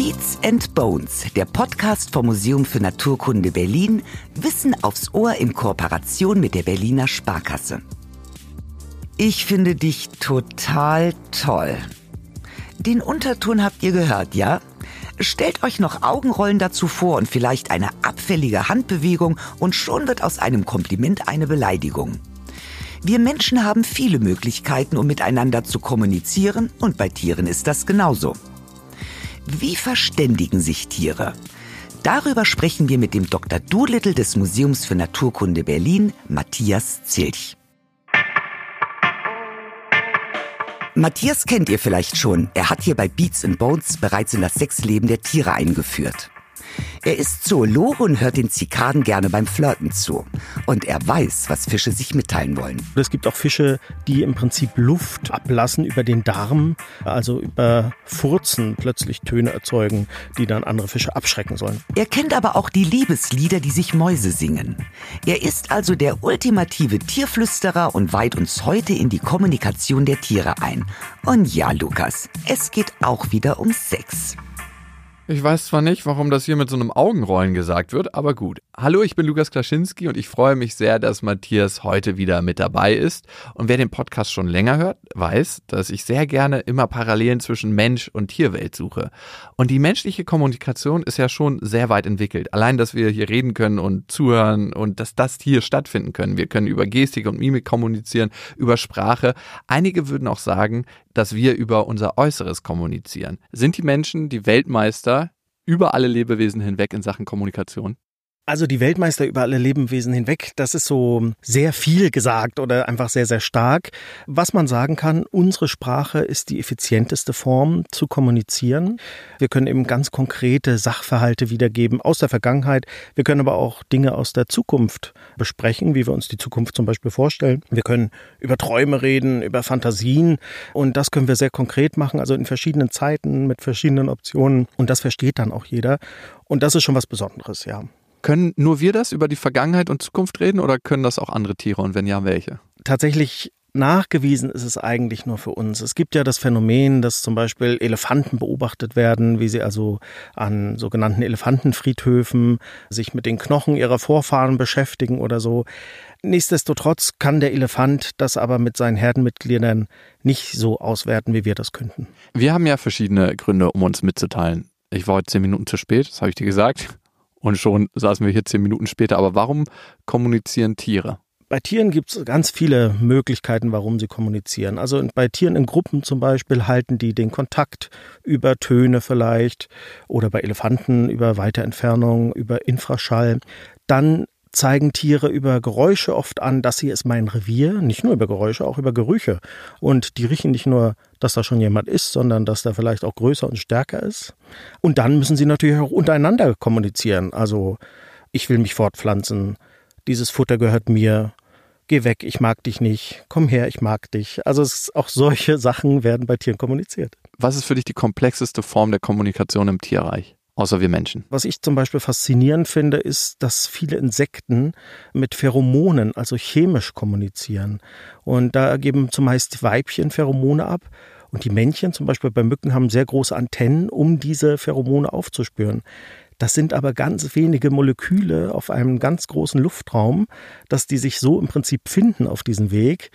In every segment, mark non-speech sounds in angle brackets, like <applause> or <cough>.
Beats and Bones, der Podcast vom Museum für Naturkunde Berlin, Wissen aufs Ohr in Kooperation mit der Berliner Sparkasse. Ich finde dich total toll. Den Unterton habt ihr gehört, ja? Stellt euch noch Augenrollen dazu vor und vielleicht eine abfällige Handbewegung und schon wird aus einem Kompliment eine Beleidigung. Wir Menschen haben viele Möglichkeiten, um miteinander zu kommunizieren und bei Tieren ist das genauso. Wie verständigen sich Tiere? Darüber sprechen wir mit dem Dr. Doolittle des Museums für Naturkunde Berlin, Matthias Zilch. Matthias kennt ihr vielleicht schon. Er hat hier bei Beats and Bones bereits in das Sexleben der Tiere eingeführt. Er ist Zoologe und hört den Zikaden gerne beim Flirten zu. Und er weiß, was Fische sich mitteilen wollen. Es gibt auch Fische, die im Prinzip Luft ablassen über den Darm, also über Furzen plötzlich Töne erzeugen, die dann andere Fische abschrecken sollen. Er kennt aber auch die Liebeslieder, die sich Mäuse singen. Er ist also der ultimative Tierflüsterer und weiht uns heute in die Kommunikation der Tiere ein. Und ja, Lukas, es geht auch wieder um Sex. Ich weiß zwar nicht, warum das hier mit so einem Augenrollen gesagt wird, aber gut. Hallo, ich bin Lukas Klaschinski und ich freue mich sehr, dass Matthias heute wieder mit dabei ist. Und wer den Podcast schon länger hört, weiß, dass ich sehr gerne immer Parallelen zwischen Mensch und Tierwelt suche. Und die menschliche Kommunikation ist ja schon sehr weit entwickelt. Allein, dass wir hier reden können und zuhören und dass das hier stattfinden können. Wir können über Gestik und Mimik kommunizieren, über Sprache. Einige würden auch sagen, dass wir über unser Äußeres kommunizieren. Sind die Menschen die Weltmeister über alle Lebewesen hinweg in Sachen Kommunikation? Also die Weltmeister über alle Lebewesen hinweg, das ist so sehr viel gesagt oder einfach sehr, sehr stark. Was man sagen kann, unsere Sprache ist die effizienteste Form zu kommunizieren. Wir können eben ganz konkrete Sachverhalte wiedergeben aus der Vergangenheit. Wir können aber auch Dinge aus der Zukunft besprechen, wie wir uns die Zukunft zum Beispiel vorstellen. Wir können über Träume reden, über Fantasien und das können wir sehr konkret machen, also in verschiedenen Zeiten mit verschiedenen Optionen und das versteht dann auch jeder. Und das ist schon was Besonderes, ja. Können nur wir das über die Vergangenheit und Zukunft reden oder können das auch andere Tiere und wenn ja, welche? Tatsächlich nachgewiesen ist es eigentlich nur für uns. Es gibt ja das Phänomen, dass zum Beispiel Elefanten beobachtet werden, wie sie also an sogenannten Elefantenfriedhöfen sich mit den Knochen ihrer Vorfahren beschäftigen oder so. Nichtsdestotrotz kann der Elefant das aber mit seinen Herdenmitgliedern nicht so auswerten, wie wir das könnten. Wir haben ja verschiedene Gründe, um uns mitzuteilen. Ich war heute zehn Minuten zu spät, das habe ich dir gesagt. Und schon saßen wir hier zehn Minuten später. Aber warum kommunizieren Tiere? Bei Tieren gibt es ganz viele Möglichkeiten, warum sie kommunizieren. Also bei Tieren in Gruppen zum Beispiel halten die den Kontakt über Töne vielleicht oder bei Elefanten über weite Entfernung, über Infraschall. Dann zeigen Tiere über Geräusche oft an, dass sie ist mein Revier, nicht nur über Geräusche, auch über Gerüche. Und die riechen nicht nur, dass da schon jemand ist, sondern dass da vielleicht auch größer und stärker ist. Und dann müssen sie natürlich auch untereinander kommunizieren. Also ich will mich fortpflanzen, dieses Futter gehört mir, geh weg, ich mag dich nicht, komm her, ich mag dich. Also auch solche Sachen werden bei Tieren kommuniziert. Was ist für dich die komplexeste Form der Kommunikation im Tierreich? Außer wir Menschen. Was ich zum Beispiel faszinierend finde, ist, dass viele Insekten mit Pheromonen, also chemisch kommunizieren. Und da geben zumeist Weibchen Pheromone ab. Und die Männchen, zum Beispiel bei Mücken, haben sehr große Antennen, um diese Pheromone aufzuspüren. Das sind aber ganz wenige Moleküle auf einem ganz großen Luftraum, dass die sich so im Prinzip finden auf diesem Weg.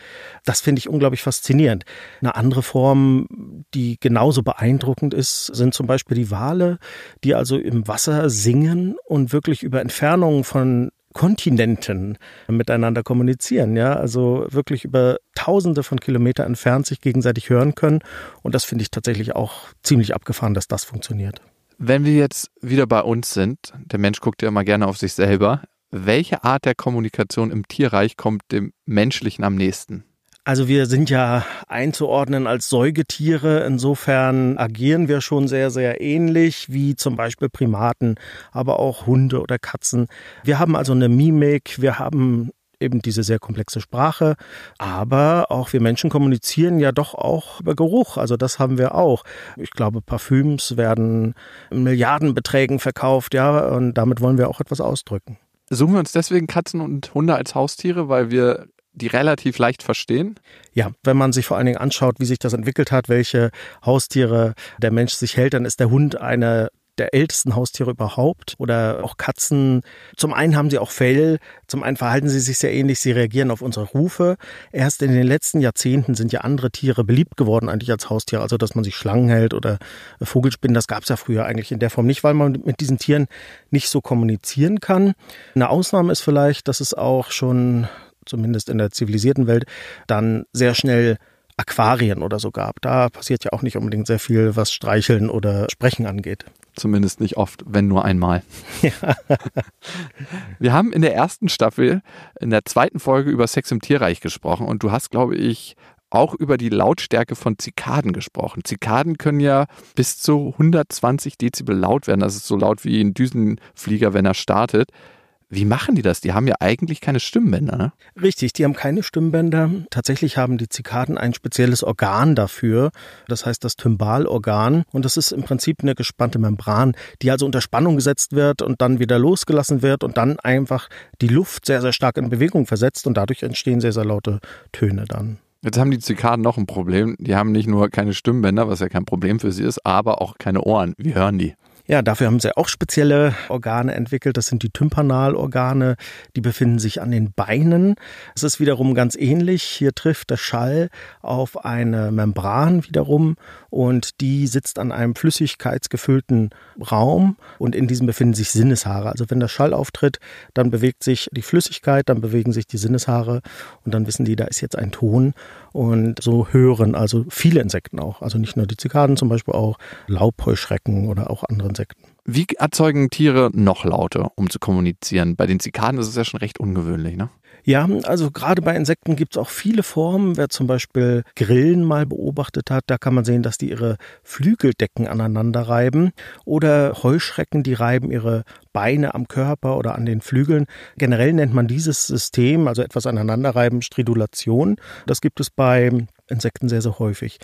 Das finde ich unglaublich faszinierend. Eine andere Form, die genauso beeindruckend ist, sind zum Beispiel die Wale, die also im Wasser singen und wirklich über Entfernungen von Kontinenten miteinander kommunizieren, ja, also wirklich über Tausende von Kilometern entfernt sich gegenseitig hören können. Und das finde ich tatsächlich auch ziemlich abgefahren, dass das funktioniert. Wenn wir jetzt wieder bei uns sind, der Mensch guckt ja immer gerne auf sich selber, welche Art der Kommunikation im Tierreich kommt dem Menschlichen am nächsten? Also wir sind ja einzuordnen als Säugetiere. Insofern agieren wir schon sehr, sehr ähnlich wie zum Beispiel Primaten, aber auch Hunde oder Katzen. Wir haben also eine Mimik, wir haben eben diese sehr komplexe Sprache. Aber auch wir Menschen kommunizieren ja doch auch über Geruch. Also das haben wir auch. Ich glaube, Parfüms werden in Milliardenbeträgen verkauft, ja, und damit wollen wir auch etwas ausdrücken. Suchen wir uns deswegen Katzen und Hunde als Haustiere, weil wir die relativ leicht verstehen? Ja, wenn man sich vor allen Dingen anschaut, wie sich das entwickelt hat, welche Haustiere der Mensch sich hält, dann ist der Hund eine der ältesten Haustiere überhaupt oder auch Katzen. Zum einen haben sie auch Fell, zum einen verhalten sie sich sehr ähnlich, sie reagieren auf unsere Rufe. Erst in den letzten Jahrzehnten sind ja andere Tiere beliebt geworden eigentlich als Haustier, also dass man sich Schlangen hält oder Vogelspinnen, das gab es ja früher eigentlich in der Form nicht, weil man mit diesen Tieren nicht so kommunizieren kann. Eine Ausnahme ist vielleicht, dass es auch schon zumindest in der zivilisierten Welt dann sehr schnell Aquarien oder so gab. Da passiert ja auch nicht unbedingt sehr viel, was Streicheln oder Sprechen angeht. Zumindest nicht oft, wenn nur einmal. Ja. <laughs> Wir haben in der ersten Staffel, in der zweiten Folge über Sex im Tierreich gesprochen und du hast, glaube ich, auch über die Lautstärke von Zikaden gesprochen. Zikaden können ja bis zu 120 Dezibel laut werden. Das ist so laut wie ein Düsenflieger, wenn er startet. Wie machen die das? Die haben ja eigentlich keine Stimmbänder, ne? Richtig, die haben keine Stimmbänder. Tatsächlich haben die Zikaden ein spezielles Organ dafür. Das heißt das Tymbalorgan. Und das ist im Prinzip eine gespannte Membran, die also unter Spannung gesetzt wird und dann wieder losgelassen wird und dann einfach die Luft sehr, sehr stark in Bewegung versetzt und dadurch entstehen sehr, sehr laute Töne dann. Jetzt haben die Zikaden noch ein Problem. Die haben nicht nur keine Stimmbänder, was ja kein Problem für sie ist, aber auch keine Ohren. Wie hören die? Ja, dafür haben sie auch spezielle Organe entwickelt. Das sind die Tympanalorgane. Die befinden sich an den Beinen. Es ist wiederum ganz ähnlich. Hier trifft der Schall auf eine Membran wiederum und die sitzt an einem flüssigkeitsgefüllten Raum und in diesem befinden sich Sinneshaare. Also wenn der Schall auftritt, dann bewegt sich die Flüssigkeit, dann bewegen sich die Sinneshaare und dann wissen die, da ist jetzt ein Ton und so hören also viele Insekten auch. Also nicht nur die Zikaden, zum Beispiel auch Laubheuschrecken oder auch andere Insekten. Wie erzeugen Tiere noch Laute, um zu kommunizieren? Bei den Zikaden ist es ja schon recht ungewöhnlich, ne? Ja, also gerade bei Insekten gibt es auch viele Formen. Wer zum Beispiel Grillen mal beobachtet hat, da kann man sehen, dass die ihre Flügeldecken aneinander reiben. Oder Heuschrecken, die reiben ihre Beine am Körper oder an den Flügeln. Generell nennt man dieses System, also etwas aneinanderreiben, Stridulation. Das gibt es bei Insekten sehr, sehr häufig.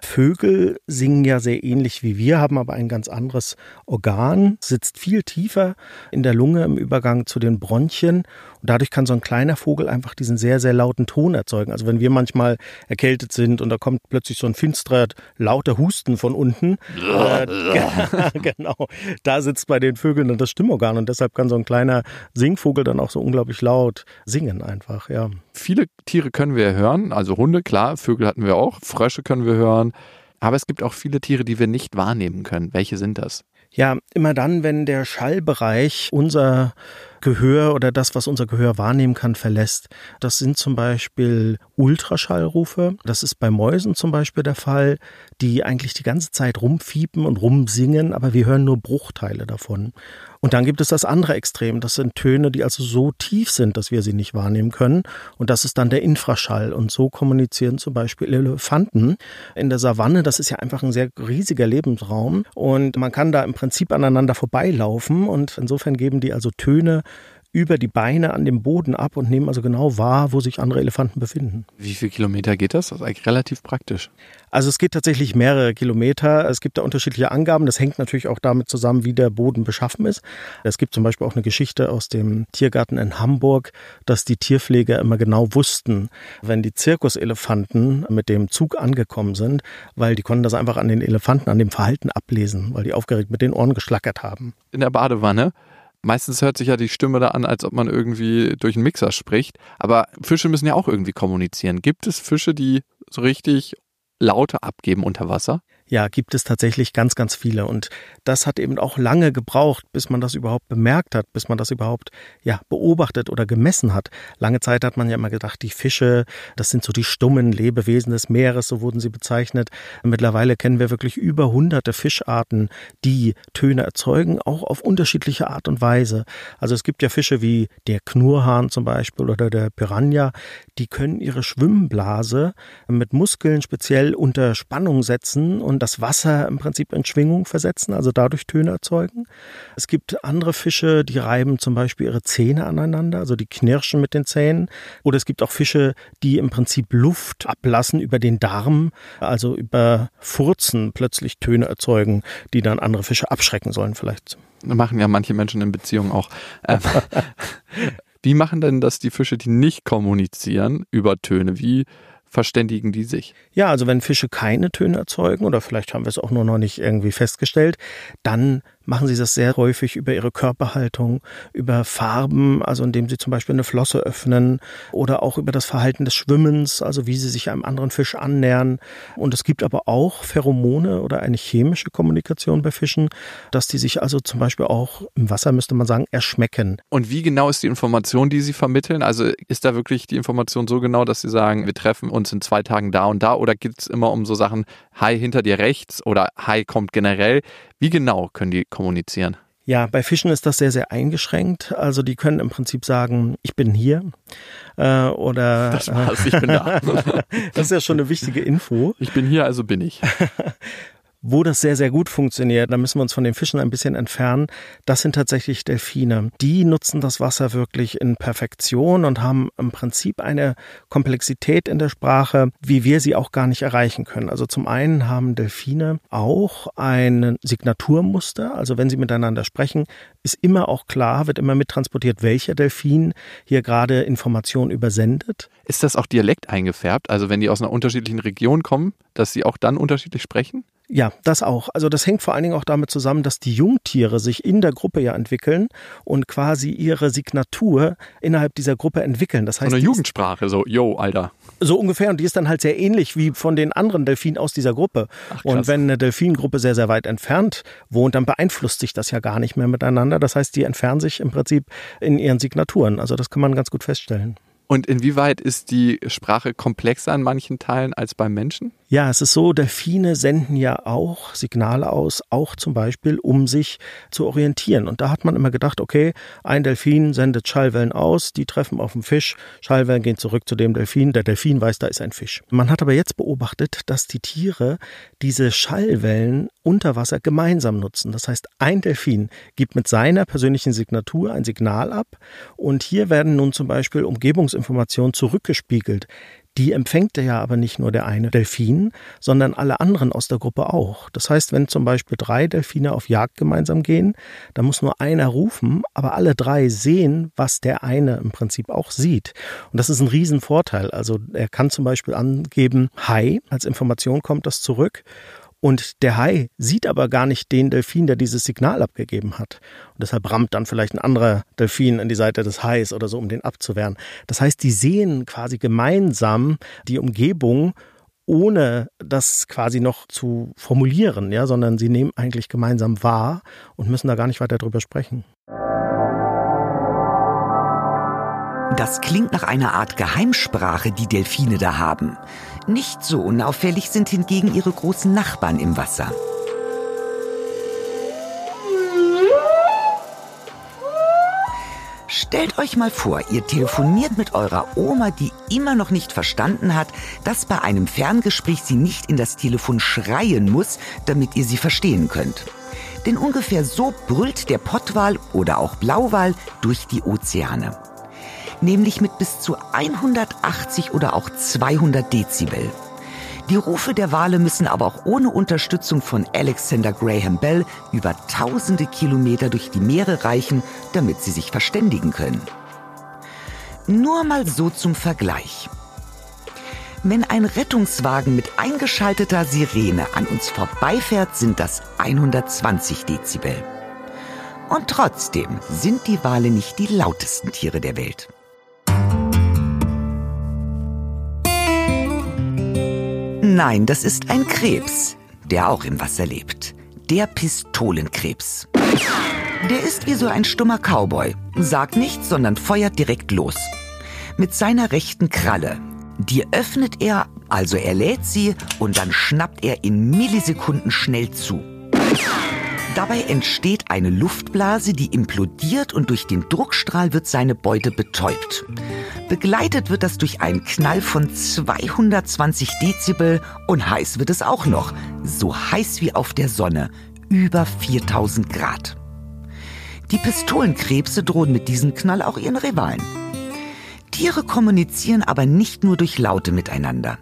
Vögel singen ja sehr ähnlich wie wir, haben aber ein ganz anderes Organ, sitzt viel tiefer in der Lunge im Übergang zu den Bronchien und dadurch kann so ein kleiner Vogel einfach diesen sehr, sehr lauten Ton erzeugen. Also wenn wir manchmal erkältet sind und da kommt plötzlich so ein finsterer, lauter Husten von unten, <laughs> äh, <laughs> genau, da sitzt bei den Vögeln dann das Stimmorgan und deshalb kann so ein kleiner Singvogel dann auch so unglaublich laut singen einfach, ja. Viele Tiere können wir hören, also Hunde, klar, Vögel hatten wir auch, Frösche können wir hören, aber es gibt auch viele Tiere, die wir nicht wahrnehmen können. Welche sind das? Ja, immer dann, wenn der Schallbereich unser Gehör oder das, was unser Gehör wahrnehmen kann, verlässt. Das sind zum Beispiel Ultraschallrufe. Das ist bei Mäusen zum Beispiel der Fall, die eigentlich die ganze Zeit rumfiepen und rumsingen, aber wir hören nur Bruchteile davon. Und dann gibt es das andere Extrem. Das sind Töne, die also so tief sind, dass wir sie nicht wahrnehmen können. Und das ist dann der Infraschall. Und so kommunizieren zum Beispiel Elefanten in der Savanne. Das ist ja einfach ein sehr riesiger Lebensraum. Und man kann da im Prinzip aneinander vorbeilaufen. Und insofern geben die also Töne, über die Beine an dem Boden ab und nehmen also genau wahr, wo sich andere Elefanten befinden. Wie viele Kilometer geht das? Das ist eigentlich relativ praktisch. Also es geht tatsächlich mehrere Kilometer. Es gibt da unterschiedliche Angaben. Das hängt natürlich auch damit zusammen, wie der Boden beschaffen ist. Es gibt zum Beispiel auch eine Geschichte aus dem Tiergarten in Hamburg, dass die Tierpfleger immer genau wussten, wenn die Zirkuselefanten mit dem Zug angekommen sind, weil die konnten das einfach an den Elefanten, an dem Verhalten ablesen, weil die aufgeregt mit den Ohren geschlackert haben. In der Badewanne Meistens hört sich ja die Stimme da an, als ob man irgendwie durch einen Mixer spricht. Aber Fische müssen ja auch irgendwie kommunizieren. Gibt es Fische, die so richtig Laute abgeben unter Wasser? Ja, gibt es tatsächlich ganz, ganz viele. Und das hat eben auch lange gebraucht, bis man das überhaupt bemerkt hat, bis man das überhaupt ja, beobachtet oder gemessen hat. Lange Zeit hat man ja immer gedacht, die Fische, das sind so die stummen Lebewesen des Meeres, so wurden sie bezeichnet. Mittlerweile kennen wir wirklich über hunderte Fischarten, die Töne erzeugen, auch auf unterschiedliche Art und Weise. Also es gibt ja Fische wie der Knurrhahn zum Beispiel oder der Piranha, die können ihre Schwimmblase mit Muskeln speziell unter Spannung setzen und das Wasser im Prinzip in Schwingung versetzen, also dadurch Töne erzeugen. Es gibt andere Fische, die reiben zum Beispiel ihre Zähne aneinander, also die knirschen mit den Zähnen. Oder es gibt auch Fische, die im Prinzip Luft ablassen über den Darm, also über Furzen plötzlich Töne erzeugen, die dann andere Fische abschrecken sollen vielleicht. machen ja manche Menschen in Beziehungen auch. Ähm, <laughs> Wie machen denn das die Fische, die nicht kommunizieren über Töne? Wie verständigen die sich? Ja, also wenn Fische keine Töne erzeugen, oder vielleicht haben wir es auch nur noch nicht irgendwie festgestellt, dann machen sie das sehr häufig über ihre Körperhaltung, über Farben, also indem sie zum Beispiel eine Flosse öffnen oder auch über das Verhalten des Schwimmens, also wie sie sich einem anderen Fisch annähern. Und es gibt aber auch Pheromone oder eine chemische Kommunikation bei Fischen, dass die sich also zum Beispiel auch im Wasser, müsste man sagen, erschmecken. Und wie genau ist die Information, die sie vermitteln? Also ist da wirklich die Information so genau, dass sie sagen, wir treffen uns in zwei Tagen da und da oder geht es immer um so Sachen, Hai hinter dir rechts oder Hai kommt generell? Wie genau können die kommunizieren? Ja, bei Fischen ist das sehr, sehr eingeschränkt. Also die können im Prinzip sagen, ich bin hier äh, oder das war's, ich bin da. <laughs> das ist ja schon eine wichtige Info. Ich bin hier, also bin ich. <laughs> Wo das sehr, sehr gut funktioniert, da müssen wir uns von den Fischen ein bisschen entfernen, das sind tatsächlich Delfine. Die nutzen das Wasser wirklich in Perfektion und haben im Prinzip eine Komplexität in der Sprache, wie wir sie auch gar nicht erreichen können. Also zum einen haben Delfine auch ein Signaturmuster, also wenn sie miteinander sprechen, ist immer auch klar, wird immer mittransportiert, welcher Delfin hier gerade Informationen übersendet. Ist das auch Dialekt eingefärbt? Also wenn die aus einer unterschiedlichen Region kommen, dass sie auch dann unterschiedlich sprechen? Ja, das auch. Also das hängt vor allen Dingen auch damit zusammen, dass die Jungtiere sich in der Gruppe ja entwickeln und quasi ihre Signatur innerhalb dieser Gruppe entwickeln. Das heißt, so eine Jugendsprache, so, yo, Alter. So ungefähr. Und die ist dann halt sehr ähnlich wie von den anderen Delfinen aus dieser Gruppe. Ach, und wenn eine Delfingruppe sehr, sehr weit entfernt wohnt, dann beeinflusst sich das ja gar nicht mehr miteinander. Das heißt, die entfernen sich im Prinzip in ihren Signaturen. Also das kann man ganz gut feststellen. Und inwieweit ist die Sprache komplexer in manchen Teilen als beim Menschen? Ja, es ist so, Delfine senden ja auch Signale aus, auch zum Beispiel, um sich zu orientieren. Und da hat man immer gedacht, okay, ein Delfin sendet Schallwellen aus, die treffen auf den Fisch, Schallwellen gehen zurück zu dem Delfin, der Delfin weiß, da ist ein Fisch. Man hat aber jetzt beobachtet, dass die Tiere diese Schallwellen unter Wasser gemeinsam nutzen. Das heißt, ein Delfin gibt mit seiner persönlichen Signatur ein Signal ab und hier werden nun zum Beispiel Umgebungsinformationen zurückgespiegelt. Die empfängt ja aber nicht nur der eine Delfin, sondern alle anderen aus der Gruppe auch. Das heißt, wenn zum Beispiel drei Delfine auf Jagd gemeinsam gehen, dann muss nur einer rufen, aber alle drei sehen, was der eine im Prinzip auch sieht. Und das ist ein Riesenvorteil. Also er kann zum Beispiel angeben, Hi, als Information kommt das zurück. Und der Hai sieht aber gar nicht den Delfin, der dieses Signal abgegeben hat. Und deshalb rammt dann vielleicht ein anderer Delfin in die Seite des Hais oder so, um den abzuwehren. Das heißt, die sehen quasi gemeinsam die Umgebung, ohne das quasi noch zu formulieren, ja, sondern sie nehmen eigentlich gemeinsam wahr und müssen da gar nicht weiter drüber sprechen. Das klingt nach einer Art Geheimsprache, die Delfine da haben. Nicht so unauffällig sind hingegen ihre großen Nachbarn im Wasser. Stellt euch mal vor, ihr telefoniert mit eurer Oma, die immer noch nicht verstanden hat, dass bei einem Ferngespräch sie nicht in das Telefon schreien muss, damit ihr sie verstehen könnt. Denn ungefähr so brüllt der Pottwal oder auch Blauwal durch die Ozeane nämlich mit bis zu 180 oder auch 200 Dezibel. Die Rufe der Wale müssen aber auch ohne Unterstützung von Alexander Graham Bell über tausende Kilometer durch die Meere reichen, damit sie sich verständigen können. Nur mal so zum Vergleich. Wenn ein Rettungswagen mit eingeschalteter Sirene an uns vorbeifährt, sind das 120 Dezibel. Und trotzdem sind die Wale nicht die lautesten Tiere der Welt. Nein, das ist ein Krebs, der auch im Wasser lebt. Der Pistolenkrebs. Der ist wie so ein stummer Cowboy, sagt nichts, sondern feuert direkt los. Mit seiner rechten Kralle. Die öffnet er, also er lädt sie und dann schnappt er in Millisekunden schnell zu. Dabei entsteht eine Luftblase, die implodiert und durch den Druckstrahl wird seine Beute betäubt. Begleitet wird das durch einen Knall von 220 Dezibel und heiß wird es auch noch. So heiß wie auf der Sonne. Über 4000 Grad. Die Pistolenkrebse drohen mit diesem Knall auch ihren Rivalen. Tiere kommunizieren aber nicht nur durch Laute miteinander.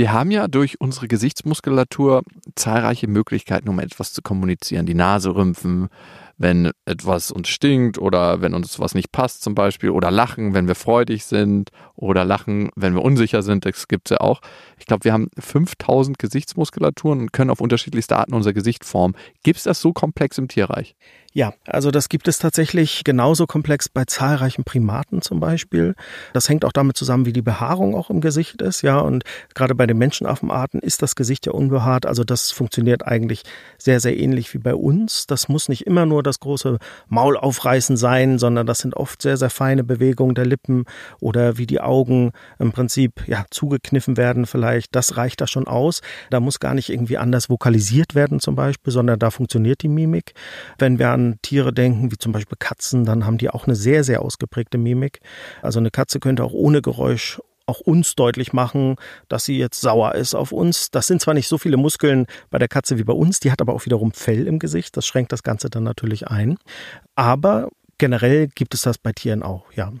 Wir haben ja durch unsere Gesichtsmuskulatur zahlreiche Möglichkeiten, um etwas zu kommunizieren. Die Nase rümpfen, wenn etwas uns stinkt oder wenn uns was nicht passt zum Beispiel oder lachen, wenn wir freudig sind oder lachen, wenn wir unsicher sind. Das gibt es ja auch. Ich glaube, wir haben 5000 Gesichtsmuskulaturen und können auf unterschiedlichste Arten unser Gesicht formen. Gibt es das so komplex im Tierreich? Ja, also das gibt es tatsächlich genauso komplex bei zahlreichen Primaten zum Beispiel. Das hängt auch damit zusammen, wie die Behaarung auch im Gesicht ist, ja. Und gerade bei den Menschenaffenarten ist das Gesicht ja unbehaart. Also das funktioniert eigentlich sehr, sehr ähnlich wie bei uns. Das muss nicht immer nur das große Maul aufreißen sein, sondern das sind oft sehr, sehr feine Bewegungen der Lippen oder wie die Augen im Prinzip ja zugekniffen werden vielleicht. Das reicht da schon aus. Da muss gar nicht irgendwie anders vokalisiert werden zum Beispiel, sondern da funktioniert die Mimik. Wenn wir Tiere denken, wie zum Beispiel Katzen, dann haben die auch eine sehr, sehr ausgeprägte Mimik. Also eine Katze könnte auch ohne Geräusch auch uns deutlich machen, dass sie jetzt sauer ist auf uns. Das sind zwar nicht so viele Muskeln bei der Katze wie bei uns, die hat aber auch wiederum Fell im Gesicht. Das schränkt das Ganze dann natürlich ein. Aber generell gibt es das bei Tieren auch, ja.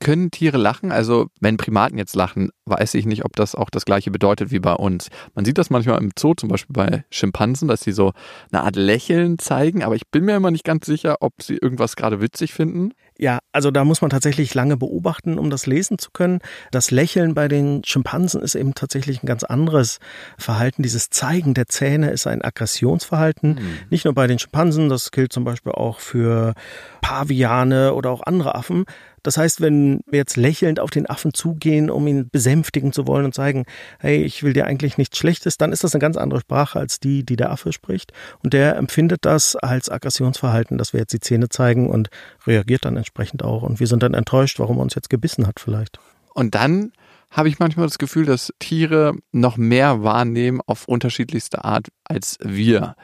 Können Tiere lachen? Also, wenn Primaten jetzt lachen, weiß ich nicht, ob das auch das gleiche bedeutet wie bei uns. Man sieht das manchmal im Zoo, zum Beispiel bei Schimpansen, dass sie so eine Art Lächeln zeigen, aber ich bin mir immer nicht ganz sicher, ob sie irgendwas gerade witzig finden. Ja, also da muss man tatsächlich lange beobachten, um das lesen zu können. Das Lächeln bei den Schimpansen ist eben tatsächlich ein ganz anderes Verhalten. Dieses Zeigen der Zähne ist ein Aggressionsverhalten. Mhm. Nicht nur bei den Schimpansen, das gilt zum Beispiel auch für Paviane oder auch andere Affen. Das heißt, wenn wir jetzt lächelnd auf den Affen zugehen, um ihn besänftigen zu wollen und zeigen, hey, ich will dir eigentlich nichts Schlechtes, dann ist das eine ganz andere Sprache als die, die der Affe spricht. Und der empfindet das als Aggressionsverhalten, dass wir jetzt die Zähne zeigen und reagiert dann entsprechend auch. Und wir sind dann enttäuscht, warum er uns jetzt gebissen hat vielleicht. Und dann habe ich manchmal das Gefühl, dass Tiere noch mehr wahrnehmen auf unterschiedlichste Art als wir.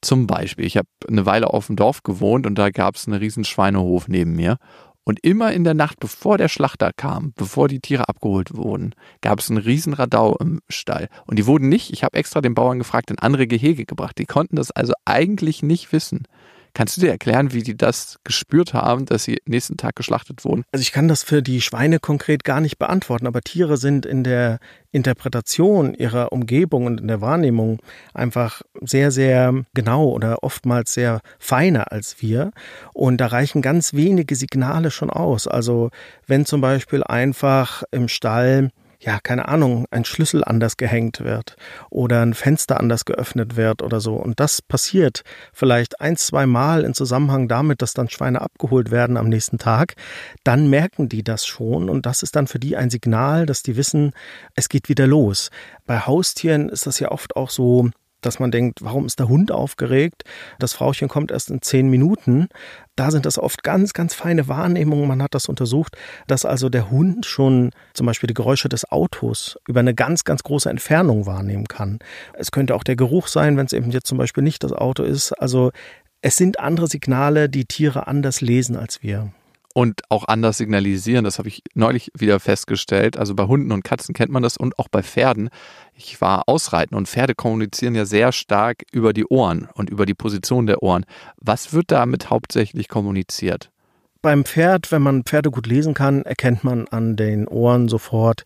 Zum Beispiel, ich habe eine Weile auf dem Dorf gewohnt und da gab es einen riesen Schweinehof neben mir. Und immer in der Nacht, bevor der Schlachter kam, bevor die Tiere abgeholt wurden, gab es einen riesen Radau im Stall. Und die wurden nicht, ich habe extra den Bauern gefragt, in andere Gehege gebracht. Die konnten das also eigentlich nicht wissen. Kannst du dir erklären, wie die das gespürt haben, dass sie nächsten Tag geschlachtet wurden? Also ich kann das für die Schweine konkret gar nicht beantworten, aber Tiere sind in der Interpretation ihrer Umgebung und in der Wahrnehmung einfach sehr, sehr genau oder oftmals sehr feiner als wir. Und da reichen ganz wenige Signale schon aus. Also wenn zum Beispiel einfach im Stall ja, keine Ahnung, ein Schlüssel anders gehängt wird oder ein Fenster anders geöffnet wird oder so. Und das passiert vielleicht ein, zwei Mal in Zusammenhang damit, dass dann Schweine abgeholt werden am nächsten Tag. Dann merken die das schon und das ist dann für die ein Signal, dass die wissen, es geht wieder los. Bei Haustieren ist das ja oft auch so, dass man denkt, warum ist der Hund aufgeregt? Das Frauchen kommt erst in zehn Minuten. Da sind das oft ganz, ganz feine Wahrnehmungen. Man hat das untersucht, dass also der Hund schon zum Beispiel die Geräusche des Autos über eine ganz, ganz große Entfernung wahrnehmen kann. Es könnte auch der Geruch sein, wenn es eben jetzt zum Beispiel nicht das Auto ist. Also es sind andere Signale, die Tiere anders lesen als wir und auch anders signalisieren. Das habe ich neulich wieder festgestellt. Also bei Hunden und Katzen kennt man das und auch bei Pferden. Ich war ausreiten und Pferde kommunizieren ja sehr stark über die Ohren und über die Position der Ohren. Was wird damit hauptsächlich kommuniziert? Beim Pferd, wenn man Pferde gut lesen kann, erkennt man an den Ohren sofort,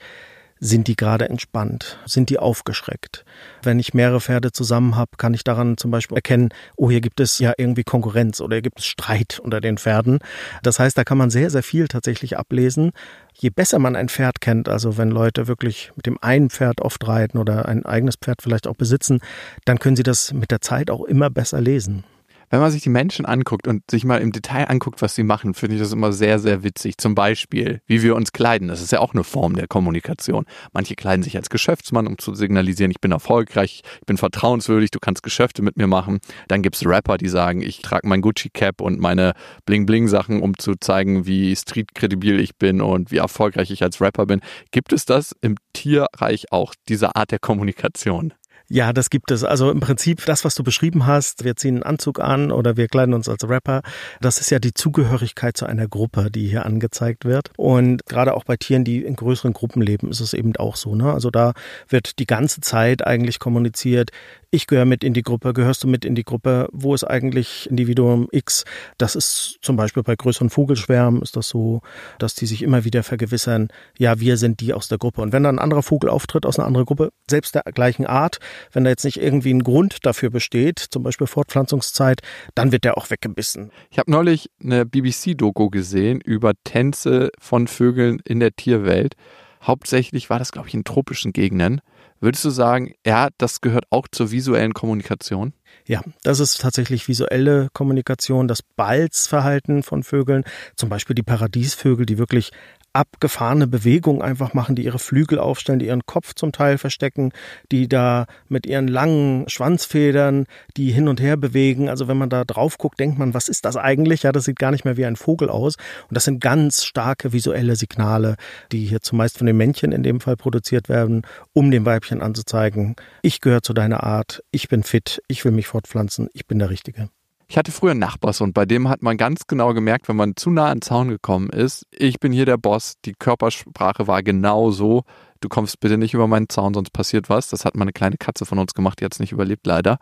sind die gerade entspannt? Sind die aufgeschreckt? Wenn ich mehrere Pferde zusammen habe, kann ich daran zum Beispiel erkennen, oh, hier gibt es ja irgendwie Konkurrenz oder hier gibt es Streit unter den Pferden. Das heißt, da kann man sehr, sehr viel tatsächlich ablesen. Je besser man ein Pferd kennt, also wenn Leute wirklich mit dem einen Pferd oft reiten oder ein eigenes Pferd vielleicht auch besitzen, dann können sie das mit der Zeit auch immer besser lesen wenn man sich die Menschen anguckt und sich mal im Detail anguckt, was sie machen, finde ich das immer sehr, sehr witzig. Zum Beispiel, wie wir uns kleiden. Das ist ja auch eine Form der Kommunikation. Manche kleiden sich als Geschäftsmann, um zu signalisieren, ich bin erfolgreich, ich bin vertrauenswürdig, du kannst Geschäfte mit mir machen. Dann gibt es Rapper, die sagen, ich trage mein Gucci-Cap und meine Bling-Bling-Sachen, um zu zeigen, wie street-kredibil ich bin und wie erfolgreich ich als Rapper bin. Gibt es das im Tierreich auch, diese Art der Kommunikation? Ja, das gibt es. Also im Prinzip das, was du beschrieben hast, wir ziehen einen Anzug an oder wir kleiden uns als Rapper, das ist ja die Zugehörigkeit zu einer Gruppe, die hier angezeigt wird. Und gerade auch bei Tieren, die in größeren Gruppen leben, ist es eben auch so. Ne? Also da wird die ganze Zeit eigentlich kommuniziert, ich gehöre mit in die Gruppe, gehörst du mit in die Gruppe, wo ist eigentlich Individuum X? Das ist zum Beispiel bei größeren Vogelschwärmen ist das so, dass die sich immer wieder vergewissern, ja, wir sind die aus der Gruppe. Und wenn dann ein anderer Vogel auftritt aus einer anderen Gruppe, selbst der gleichen Art, wenn da jetzt nicht irgendwie ein Grund dafür besteht, zum Beispiel Fortpflanzungszeit, dann wird der auch weggebissen. Ich habe neulich eine BBC-Doku gesehen über Tänze von Vögeln in der Tierwelt. Hauptsächlich war das, glaube ich, in tropischen Gegenden. Würdest du sagen, ja, das gehört auch zur visuellen Kommunikation? Ja, das ist tatsächlich visuelle Kommunikation, das Balzverhalten von Vögeln, zum Beispiel die Paradiesvögel, die wirklich abgefahrene Bewegungen einfach machen, die ihre Flügel aufstellen, die ihren Kopf zum Teil verstecken, die da mit ihren langen Schwanzfedern, die hin und her bewegen. Also wenn man da drauf guckt, denkt man, was ist das eigentlich? Ja, das sieht gar nicht mehr wie ein Vogel aus. Und das sind ganz starke visuelle Signale, die hier zumeist von den Männchen in dem Fall produziert werden, um dem Weibchen anzuzeigen, ich gehöre zu deiner Art, ich bin fit, ich will mich fortpflanzen, ich bin der Richtige. Ich hatte früher einen Nachbarssohn, bei dem hat man ganz genau gemerkt, wenn man zu nah an den Zaun gekommen ist, ich bin hier der Boss, die Körpersprache war genau so, du kommst bitte nicht über meinen Zaun, sonst passiert was. Das hat mal eine kleine Katze von uns gemacht, die hat es nicht überlebt leider.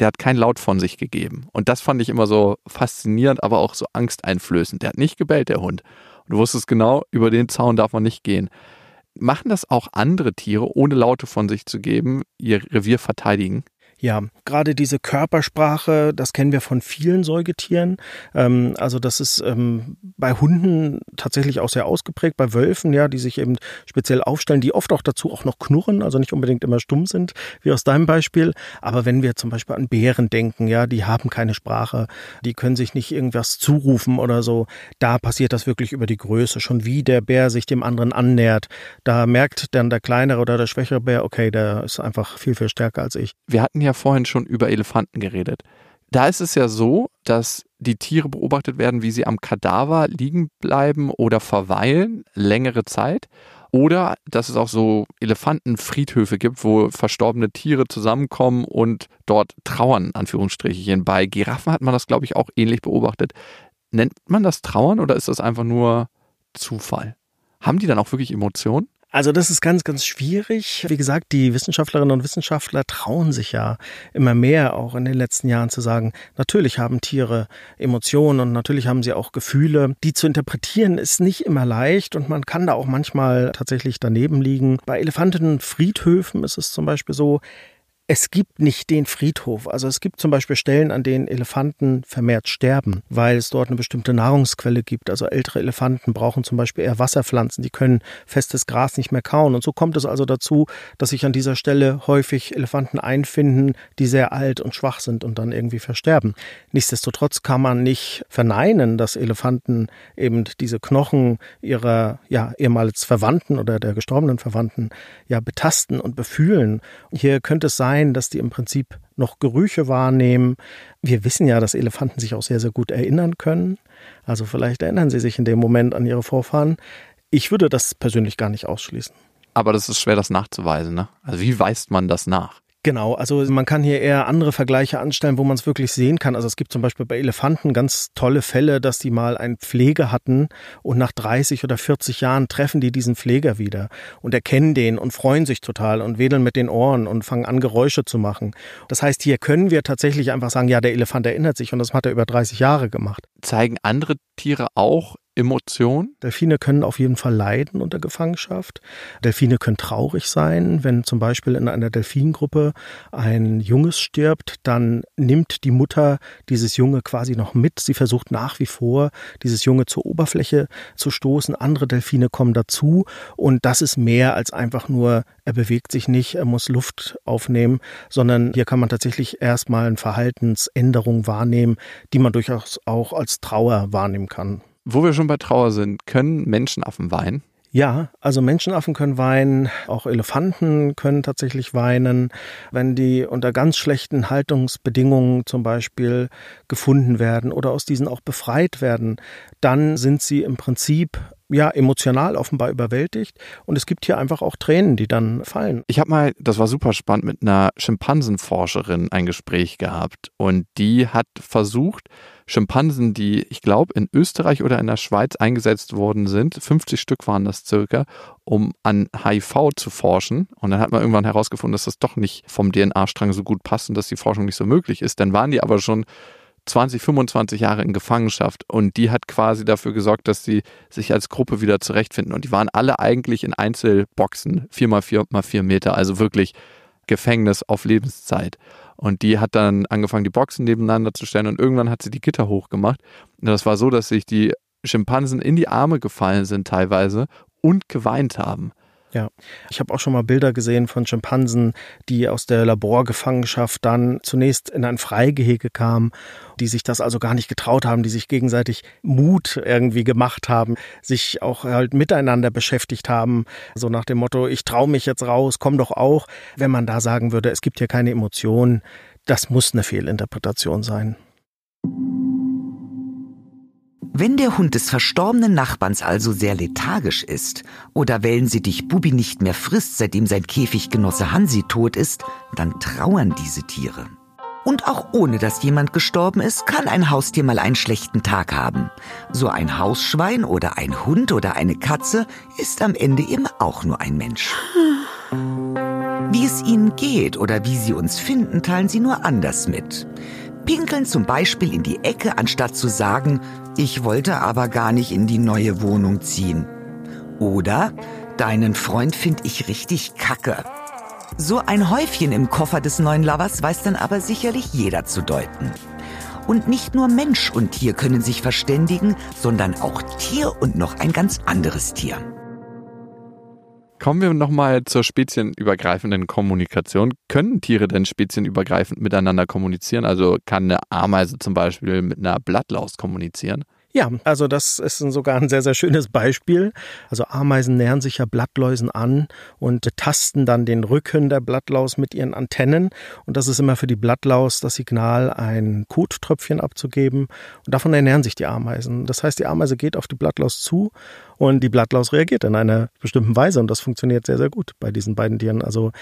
Der hat kein Laut von sich gegeben. Und das fand ich immer so faszinierend, aber auch so angsteinflößend. Der hat nicht gebellt, der Hund. Und du wusstest genau, über den Zaun darf man nicht gehen. Machen das auch andere Tiere, ohne Laute von sich zu geben, ihr Revier verteidigen? Ja, gerade diese Körpersprache, das kennen wir von vielen Säugetieren. Ähm, also das ist ähm, bei Hunden tatsächlich auch sehr ausgeprägt, bei Wölfen, ja, die sich eben speziell aufstellen, die oft auch dazu auch noch knurren, also nicht unbedingt immer stumm sind, wie aus deinem Beispiel. Aber wenn wir zum Beispiel an Bären denken, ja, die haben keine Sprache, die können sich nicht irgendwas zurufen oder so, da passiert das wirklich über die Größe. Schon wie der Bär sich dem anderen annähert, da merkt dann der kleinere oder der schwächere Bär, okay, der ist einfach viel, viel stärker als ich. Wir hatten ja vorhin schon über Elefanten geredet. Da ist es ja so, dass die Tiere beobachtet werden, wie sie am Kadaver liegen bleiben oder verweilen längere Zeit. Oder dass es auch so Elefantenfriedhöfe gibt, wo verstorbene Tiere zusammenkommen und dort trauern, Anführungsstrichen. Bei Giraffen hat man das, glaube ich, auch ähnlich beobachtet. Nennt man das Trauern oder ist das einfach nur Zufall? Haben die dann auch wirklich Emotionen? Also das ist ganz, ganz schwierig. Wie gesagt, die Wissenschaftlerinnen und Wissenschaftler trauen sich ja immer mehr auch in den letzten Jahren zu sagen, natürlich haben Tiere Emotionen und natürlich haben sie auch Gefühle. Die zu interpretieren ist nicht immer leicht und man kann da auch manchmal tatsächlich daneben liegen. Bei Elefantenfriedhöfen ist es zum Beispiel so, es gibt nicht den Friedhof. Also es gibt zum Beispiel Stellen, an denen Elefanten vermehrt sterben, weil es dort eine bestimmte Nahrungsquelle gibt. Also ältere Elefanten brauchen zum Beispiel eher Wasserpflanzen, die können festes Gras nicht mehr kauen. Und so kommt es also dazu, dass sich an dieser Stelle häufig Elefanten einfinden, die sehr alt und schwach sind und dann irgendwie versterben. Nichtsdestotrotz kann man nicht verneinen, dass Elefanten eben diese Knochen ihrer ja ehemals Verwandten oder der gestorbenen Verwandten ja betasten und befühlen. Hier könnte es sein, sein, dass die im Prinzip noch Gerüche wahrnehmen. Wir wissen ja, dass Elefanten sich auch sehr, sehr gut erinnern können. Also vielleicht erinnern sie sich in dem Moment an ihre Vorfahren. Ich würde das persönlich gar nicht ausschließen. Aber das ist schwer, das nachzuweisen. Ne? Also wie weist man das nach? Genau, also man kann hier eher andere Vergleiche anstellen, wo man es wirklich sehen kann. Also es gibt zum Beispiel bei Elefanten ganz tolle Fälle, dass die mal einen Pfleger hatten und nach 30 oder 40 Jahren treffen die diesen Pfleger wieder und erkennen den und freuen sich total und wedeln mit den Ohren und fangen an, Geräusche zu machen. Das heißt, hier können wir tatsächlich einfach sagen, ja, der Elefant erinnert sich und das hat er über 30 Jahre gemacht. Zeigen andere Tiere auch Emotion? Delfine können auf jeden Fall leiden unter Gefangenschaft. Delfine können traurig sein. Wenn zum Beispiel in einer Delfingruppe ein Junges stirbt, dann nimmt die Mutter dieses Junge quasi noch mit. Sie versucht nach wie vor, dieses Junge zur Oberfläche zu stoßen. Andere Delfine kommen dazu. Und das ist mehr als einfach nur, er bewegt sich nicht, er muss Luft aufnehmen, sondern hier kann man tatsächlich erstmal eine Verhaltensänderung wahrnehmen, die man durchaus auch als Trauer wahrnehmen kann. Wo wir schon bei Trauer sind, können Menschenaffen weinen? Ja, also Menschenaffen können weinen, auch Elefanten können tatsächlich weinen, wenn die unter ganz schlechten Haltungsbedingungen zum Beispiel gefunden werden oder aus diesen auch befreit werden, dann sind sie im Prinzip ja emotional offenbar überwältigt und es gibt hier einfach auch Tränen, die dann fallen. Ich habe mal, das war super spannend, mit einer Schimpansenforscherin ein Gespräch gehabt und die hat versucht, Schimpansen, die, ich glaube, in Österreich oder in der Schweiz eingesetzt worden sind. 50 Stück waren das circa, um an HIV zu forschen. Und dann hat man irgendwann herausgefunden, dass das doch nicht vom DNA-Strang so gut passt und dass die Forschung nicht so möglich ist. Dann waren die aber schon 20, 25 Jahre in Gefangenschaft und die hat quasi dafür gesorgt, dass sie sich als Gruppe wieder zurechtfinden. Und die waren alle eigentlich in Einzelboxen, 4 mal 4 mal 4 Meter, also wirklich Gefängnis auf Lebenszeit. Und die hat dann angefangen, die Boxen nebeneinander zu stellen und irgendwann hat sie die Gitter hochgemacht. Und das war so, dass sich die Schimpansen in die Arme gefallen sind teilweise und geweint haben. Ja, ich habe auch schon mal Bilder gesehen von Schimpansen, die aus der Laborgefangenschaft dann zunächst in ein Freigehege kamen, die sich das also gar nicht getraut haben, die sich gegenseitig Mut irgendwie gemacht haben, sich auch halt miteinander beschäftigt haben, so nach dem Motto, ich traue mich jetzt raus, komm doch auch. Wenn man da sagen würde, es gibt hier keine Emotionen, das muss eine Fehlinterpretation sein. Wenn der Hund des verstorbenen Nachbarns also sehr lethargisch ist oder wellensittich Bubi nicht mehr frisst, seitdem sein Käfiggenosse Hansi tot ist, dann trauern diese Tiere. Und auch ohne dass jemand gestorben ist, kann ein Haustier mal einen schlechten Tag haben. So ein Hausschwein oder ein Hund oder eine Katze ist am Ende eben auch nur ein Mensch. Wie es ihnen geht oder wie sie uns finden, teilen sie nur anders mit pinkeln zum Beispiel in die Ecke, anstatt zu sagen, ich wollte aber gar nicht in die neue Wohnung ziehen. Oder, deinen Freund find ich richtig kacke. So ein Häufchen im Koffer des neuen Lovers weiß dann aber sicherlich jeder zu deuten. Und nicht nur Mensch und Tier können sich verständigen, sondern auch Tier und noch ein ganz anderes Tier. Kommen wir nochmal zur spezienübergreifenden Kommunikation. Können Tiere denn spezienübergreifend miteinander kommunizieren? Also kann eine Ameise zum Beispiel mit einer Blattlaus kommunizieren? Ja, also das ist sogar ein sehr, sehr schönes Beispiel. Also Ameisen nähern sich ja Blattläusen an und tasten dann den Rücken der Blattlaus mit ihren Antennen. Und das ist immer für die Blattlaus das Signal, ein Kottröpfchen abzugeben. Und davon ernähren sich die Ameisen. Das heißt, die Ameise geht auf die Blattlaus zu und die Blattlaus reagiert in einer bestimmten Weise. Und das funktioniert sehr, sehr gut bei diesen beiden Tieren. Also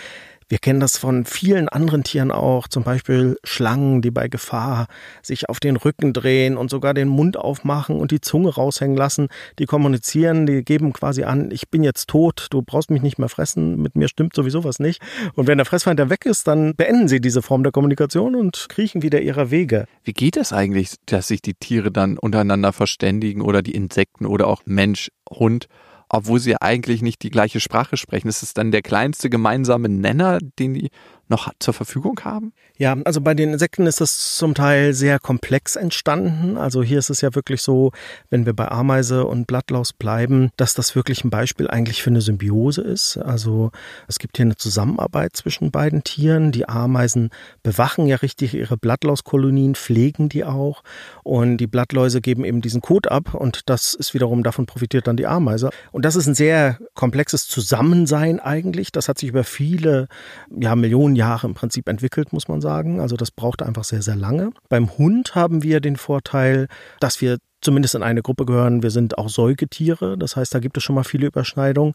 wir kennen das von vielen anderen Tieren auch, zum Beispiel Schlangen, die bei Gefahr sich auf den Rücken drehen und sogar den Mund aufmachen und die Zunge raushängen lassen. Die kommunizieren, die geben quasi an, ich bin jetzt tot, du brauchst mich nicht mehr fressen, mit mir stimmt sowieso was nicht. Und wenn der Fressfeind dann weg ist, dann beenden sie diese Form der Kommunikation und kriechen wieder ihrer Wege. Wie geht es eigentlich, dass sich die Tiere dann untereinander verständigen oder die Insekten oder auch Mensch, Hund? Obwohl sie eigentlich nicht die gleiche Sprache sprechen. Ist es dann der kleinste gemeinsame Nenner, den die noch zur Verfügung haben? Ja, also bei den Insekten ist das zum Teil sehr komplex entstanden. Also hier ist es ja wirklich so, wenn wir bei Ameise und Blattlaus bleiben, dass das wirklich ein Beispiel eigentlich für eine Symbiose ist. Also es gibt hier eine Zusammenarbeit zwischen beiden Tieren. Die Ameisen bewachen ja richtig ihre Blattlauskolonien, pflegen die auch und die Blattläuse geben eben diesen Kot ab und das ist wiederum davon profitiert dann die Ameise. Und das ist ein sehr komplexes Zusammensein eigentlich. Das hat sich über viele ja, Millionen Jahre im Prinzip entwickelt, muss man sagen. Also das braucht einfach sehr, sehr lange. Beim Hund haben wir den Vorteil, dass wir zumindest in eine Gruppe gehören. Wir sind auch Säugetiere. Das heißt, da gibt es schon mal viele Überschneidungen.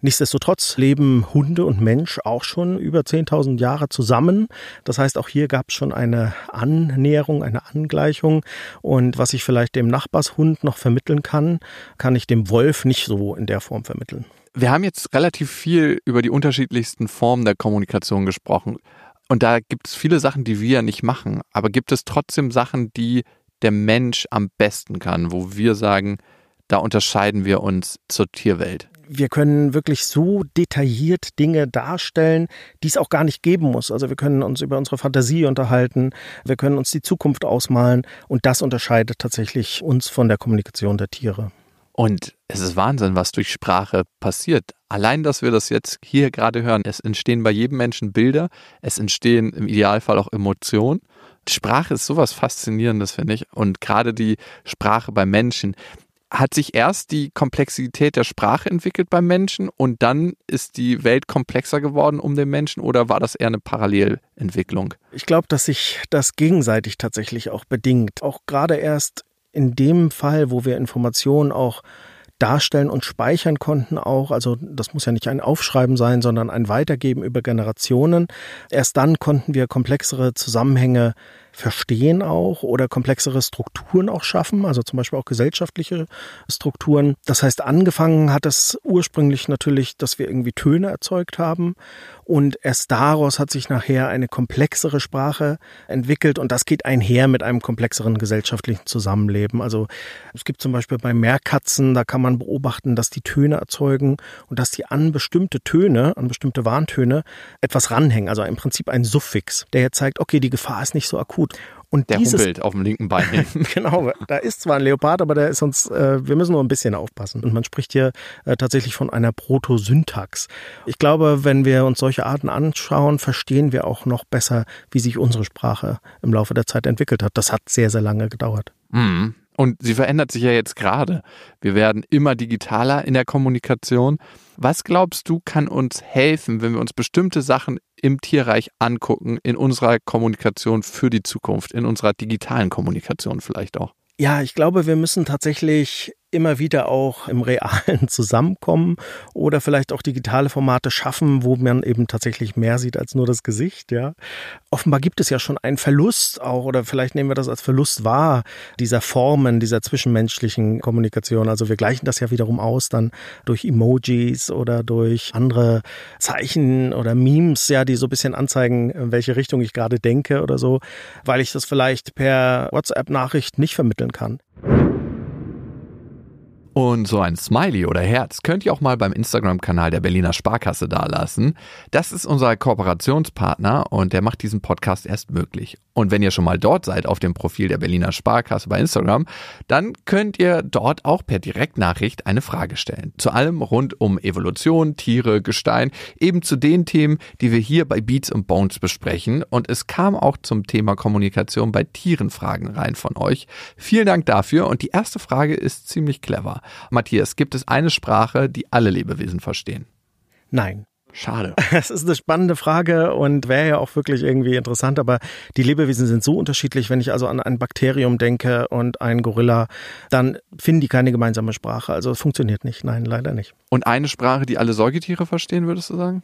Nichtsdestotrotz leben Hunde und Mensch auch schon über 10.000 Jahre zusammen. Das heißt, auch hier gab es schon eine Annäherung, eine Angleichung. Und was ich vielleicht dem Nachbarshund noch vermitteln kann, kann ich dem Wolf nicht so in der Form vermitteln. Wir haben jetzt relativ viel über die unterschiedlichsten Formen der Kommunikation gesprochen. Und da gibt es viele Sachen, die wir nicht machen. Aber gibt es trotzdem Sachen, die der Mensch am besten kann, wo wir sagen, da unterscheiden wir uns zur Tierwelt? wir können wirklich so detailliert Dinge darstellen, die es auch gar nicht geben muss. Also wir können uns über unsere Fantasie unterhalten, wir können uns die Zukunft ausmalen und das unterscheidet tatsächlich uns von der Kommunikation der Tiere. Und es ist Wahnsinn, was durch Sprache passiert. Allein, dass wir das jetzt hier gerade hören, es entstehen bei jedem Menschen Bilder, es entstehen im Idealfall auch Emotionen. Sprache ist sowas Faszinierendes, finde ich. Und gerade die Sprache bei Menschen. Hat sich erst die Komplexität der Sprache entwickelt beim Menschen und dann ist die Welt komplexer geworden um den Menschen oder war das eher eine Parallelentwicklung? Ich glaube, dass sich das gegenseitig tatsächlich auch bedingt. Auch gerade erst in dem Fall, wo wir Informationen auch darstellen und speichern konnten auch, also das muss ja nicht ein Aufschreiben sein, sondern ein Weitergeben über Generationen. Erst dann konnten wir komplexere Zusammenhänge verstehen auch oder komplexere Strukturen auch schaffen, also zum Beispiel auch gesellschaftliche Strukturen. Das heißt, angefangen hat es ursprünglich natürlich, dass wir irgendwie Töne erzeugt haben und erst daraus hat sich nachher eine komplexere Sprache entwickelt und das geht einher mit einem komplexeren gesellschaftlichen Zusammenleben. Also es gibt zum Beispiel bei Meerkatzen, da kann man beobachten, dass die Töne erzeugen und dass die an bestimmte Töne, an bestimmte Warntöne etwas ranhängen. Also im Prinzip ein Suffix, der jetzt zeigt, okay, die Gefahr ist nicht so akut. Und der dieses, humpelt auf dem linken Bein. <laughs> genau, da ist zwar ein Leopard, aber der ist uns, äh, wir müssen nur ein bisschen aufpassen. Und man spricht hier äh, tatsächlich von einer Protosyntax. Ich glaube, wenn wir uns solche Arten anschauen, verstehen wir auch noch besser, wie sich unsere Sprache im Laufe der Zeit entwickelt hat. Das hat sehr, sehr lange gedauert. Mhm. Und sie verändert sich ja jetzt gerade. Wir werden immer digitaler in der Kommunikation. Was glaubst du, kann uns helfen, wenn wir uns bestimmte Sachen im Tierreich angucken, in unserer Kommunikation für die Zukunft, in unserer digitalen Kommunikation vielleicht auch? Ja, ich glaube, wir müssen tatsächlich immer wieder auch im Realen <laughs> zusammenkommen oder vielleicht auch digitale Formate schaffen, wo man eben tatsächlich mehr sieht als nur das Gesicht, ja. Offenbar gibt es ja schon einen Verlust auch oder vielleicht nehmen wir das als Verlust wahr, dieser Formen, dieser zwischenmenschlichen Kommunikation. Also wir gleichen das ja wiederum aus dann durch Emojis oder durch andere Zeichen oder Memes, ja, die so ein bisschen anzeigen, in welche Richtung ich gerade denke oder so, weil ich das vielleicht per WhatsApp-Nachricht nicht vermitteln kann. Und so ein Smiley oder Herz könnt ihr auch mal beim Instagram-Kanal der Berliner Sparkasse dalassen. Das ist unser Kooperationspartner und der macht diesen Podcast erst möglich. Und wenn ihr schon mal dort seid auf dem Profil der Berliner Sparkasse bei Instagram, dann könnt ihr dort auch per Direktnachricht eine Frage stellen. Zu allem rund um Evolution, Tiere, Gestein, eben zu den Themen, die wir hier bei Beats und Bones besprechen. Und es kam auch zum Thema Kommunikation bei Tieren Fragen rein von euch. Vielen Dank dafür. Und die erste Frage ist ziemlich clever. Matthias, gibt es eine Sprache, die alle Lebewesen verstehen? Nein. Schade. <laughs> Das ist eine spannende Frage und wäre ja auch wirklich irgendwie interessant, aber die Lebewesen sind so unterschiedlich. Wenn ich also an ein Bakterium denke und einen Gorilla, dann finden die keine gemeinsame Sprache. Also es funktioniert nicht. Nein, leider nicht. Und eine Sprache, die alle Säugetiere verstehen, würdest du sagen?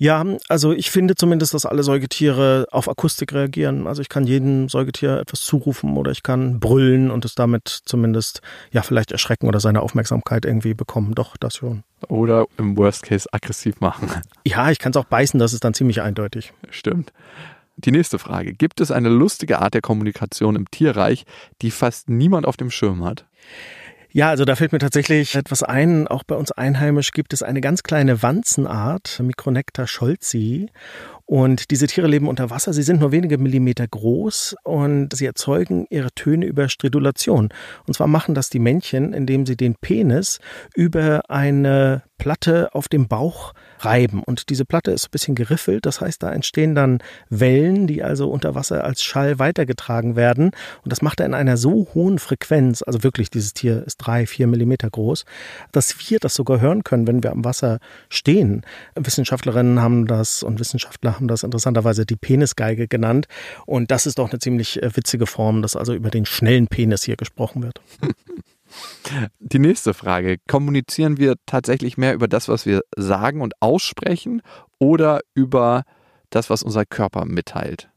Ja, also ich finde zumindest, dass alle Säugetiere auf Akustik reagieren. Also ich kann jedem Säugetier etwas zurufen oder ich kann brüllen und es damit zumindest ja vielleicht erschrecken oder seine Aufmerksamkeit irgendwie bekommen. Doch, das schon. Oder im Worst Case aggressiv machen. Ja, ich kann es auch beißen, das ist dann ziemlich eindeutig. Stimmt. Die nächste Frage. Gibt es eine lustige Art der Kommunikation im Tierreich, die fast niemand auf dem Schirm hat? Ja, also da fällt mir tatsächlich etwas ein. Auch bei uns einheimisch gibt es eine ganz kleine Wanzenart, Micronecta scholzi. Und diese Tiere leben unter Wasser. Sie sind nur wenige Millimeter groß und sie erzeugen ihre Töne über Stridulation. Und zwar machen das die Männchen, indem sie den Penis über eine Platte auf dem Bauch reiben. Und diese Platte ist ein bisschen geriffelt. Das heißt, da entstehen dann Wellen, die also unter Wasser als Schall weitergetragen werden. Und das macht er in einer so hohen Frequenz, also wirklich, dieses Tier ist drei, vier Millimeter groß, dass wir das sogar hören können, wenn wir am Wasser stehen. Wissenschaftlerinnen haben das und Wissenschaftler haben das interessanterweise die Penisgeige genannt. Und das ist doch eine ziemlich äh, witzige Form, dass also über den schnellen Penis hier gesprochen wird. <laughs> Die nächste Frage. Kommunizieren wir tatsächlich mehr über das, was wir sagen und aussprechen oder über das, was unser Körper mitteilt?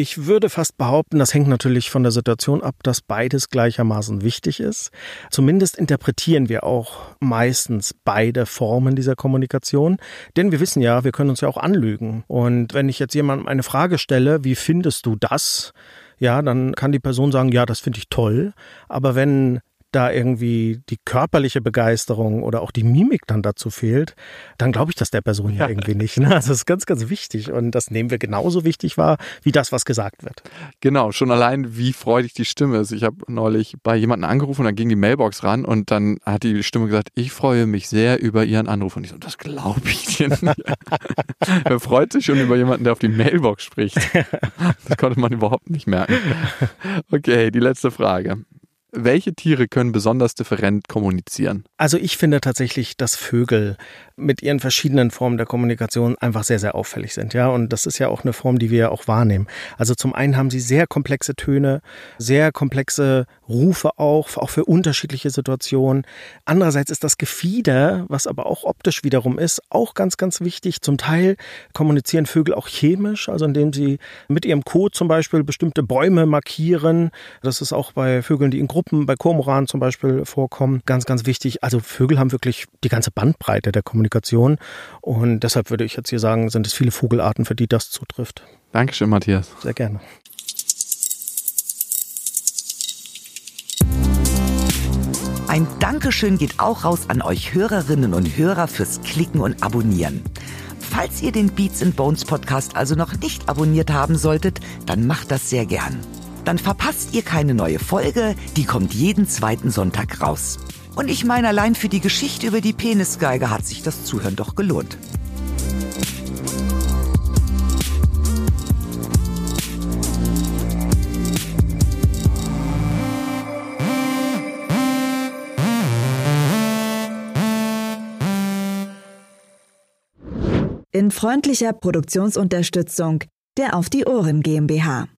Ich würde fast behaupten, das hängt natürlich von der Situation ab, dass beides gleichermaßen wichtig ist. Zumindest interpretieren wir auch meistens beide Formen dieser Kommunikation, denn wir wissen ja, wir können uns ja auch anlügen. Und wenn ich jetzt jemandem eine Frage stelle, wie findest du das? Ja, dann kann die Person sagen, ja, das finde ich toll. Aber wenn da irgendwie die körperliche Begeisterung oder auch die Mimik dann dazu fehlt, dann glaube ich das der Person ja irgendwie nicht. Ne? Also das ist ganz, ganz wichtig und das nehmen wir genauso wichtig wahr, wie das, was gesagt wird. Genau, schon allein, wie freudig die Stimme ist. Ich habe neulich bei jemandem angerufen, dann ging die Mailbox ran und dann hat die Stimme gesagt, ich freue mich sehr über Ihren Anruf. Und ich so, das glaube ich dir nicht. <laughs> Wer freut sich schon über jemanden, der auf die Mailbox spricht? <laughs> Das konnte man überhaupt nicht merken. Okay, die letzte Frage. Welche Tiere können besonders different kommunizieren? Also ich finde tatsächlich, dass Vögel mit ihren verschiedenen Formen der Kommunikation einfach sehr, sehr auffällig sind. Ja, und das ist ja auch eine Form, die wir auch wahrnehmen. Also zum einen haben sie sehr komplexe Töne, sehr komplexe Rufe auch, auch für unterschiedliche Situationen. Andererseits ist das Gefieder, was aber auch optisch wiederum ist, auch ganz, ganz wichtig. Zum Teil kommunizieren Vögel auch chemisch, also indem sie mit ihrem Kot zum Beispiel bestimmte Bäume markieren. Das ist auch bei Vögeln, die in Gruppen, bei Kormoranen zum Beispiel vorkommen, ganz, ganz wichtig. Also Vögel haben wirklich die ganze Bandbreite der Kommunikation und deshalb würde ich jetzt hier sagen, sind es viele Vogelarten, für die das zutrifft. Dankeschön, Matthias. Sehr gerne. Ein Dankeschön geht auch raus an euch Hörerinnen und Hörer fürs Klicken und Abonnieren. Falls ihr den Beats and Bones Podcast also noch nicht abonniert haben solltet, dann macht das sehr gern. Dann verpasst ihr keine neue Folge, die kommt jeden zweiten Sonntag raus. Und ich meine, allein für die Geschichte über die Penisgeige hat sich das Zuhören doch gelohnt. In freundlicher Produktionsunterstützung der Auf die Ohren GmbH.